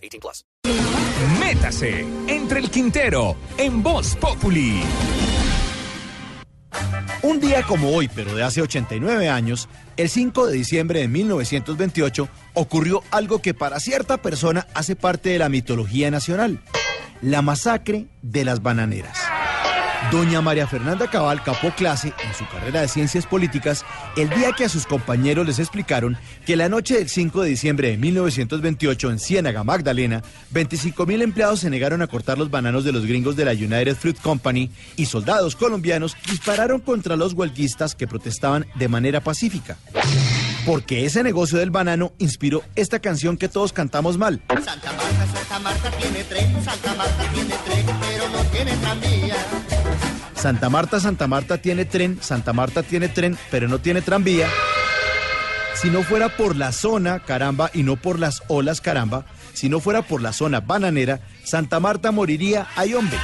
18 plus. Métase entre el Quintero en Voz Populi. Un día como hoy, pero de hace 89 años, el 5 de diciembre de 1928, ocurrió algo que para cierta persona hace parte de la mitología nacional. La masacre de las bananeras. Doña María Fernanda Cabal capó clase en su carrera de ciencias políticas el día que a sus compañeros les explicaron que la noche del 5 de diciembre de 1928 en Ciénaga, Magdalena, 25 mil empleados se negaron a cortar los bananos de los gringos de la United Fruit Company y soldados colombianos dispararon contra los huelguistas que protestaban de manera pacífica. Porque ese negocio del banano inspiró esta canción que todos cantamos mal. Santa Marta, Santa Marta tiene tren, Santa Marta tiene tren, pero no tiene tranvía. Santa Marta, Santa Marta tiene tren, Santa Marta tiene tren, pero no tiene tranvía. Si no fuera por la zona, caramba, y no por las olas, caramba, si no fuera por la zona bananera, Santa Marta moriría, ay hombre.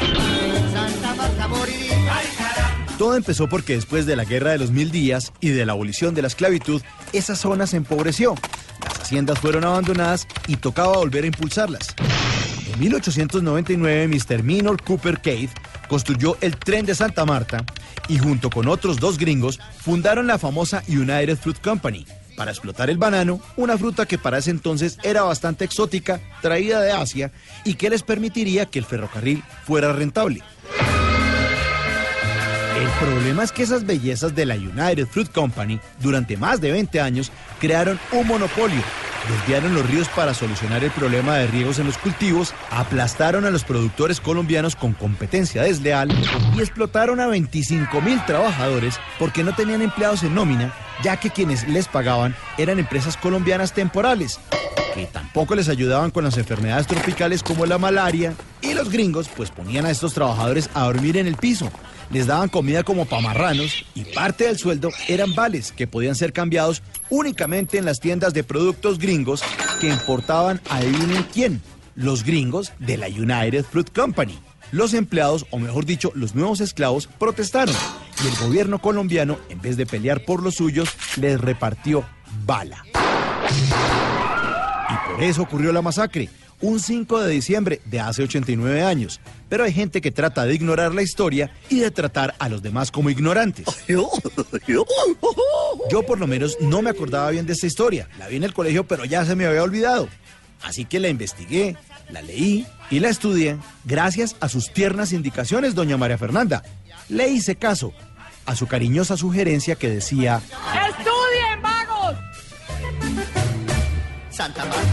Todo empezó porque después de la Guerra de los Mil Días y de la abolición de la esclavitud, esa zona se empobreció. Las haciendas fueron abandonadas y tocaba volver a impulsarlas. En 1899, Mr. Minor Cooper Cave construyó el tren de Santa Marta y junto con otros dos gringos fundaron la famosa United Fruit Company para explotar el banano, una fruta que para ese entonces era bastante exótica, traída de Asia y que les permitiría que el ferrocarril fuera rentable. El problema es que esas bellezas de la United Fruit Company durante más de 20 años crearon un monopolio. Desviaron los ríos para solucionar el problema de riegos en los cultivos, aplastaron a los productores colombianos con competencia desleal y explotaron a 25 mil trabajadores porque no tenían empleados en nómina, ya que quienes les pagaban eran empresas colombianas temporales, que tampoco les ayudaban con las enfermedades tropicales como la malaria, y los gringos pues ponían a estos trabajadores a dormir en el piso les daban comida como pamarranos y parte del sueldo eran vales que podían ser cambiados únicamente en las tiendas de productos gringos que importaban a adivinen quién, los gringos de la United Fruit Company. Los empleados, o mejor dicho, los nuevos esclavos, protestaron y el gobierno colombiano, en vez de pelear por los suyos, les repartió bala. Y por eso ocurrió la masacre un 5 de diciembre de hace 89 años. Pero hay gente que trata de ignorar la historia y de tratar a los demás como ignorantes. Yo por lo menos no me acordaba bien de esta historia. La vi en el colegio, pero ya se me había olvidado. Así que la investigué, la leí y la estudié gracias a sus tiernas indicaciones, doña María Fernanda. Le hice caso a su cariñosa sugerencia que decía...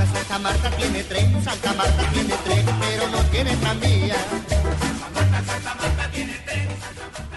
Marta, Santa Marta tiene tren, Santa Marta tiene tren, pero no tiene tranvía. Santa Marta, Santa Marta tiene tren, Santa Marta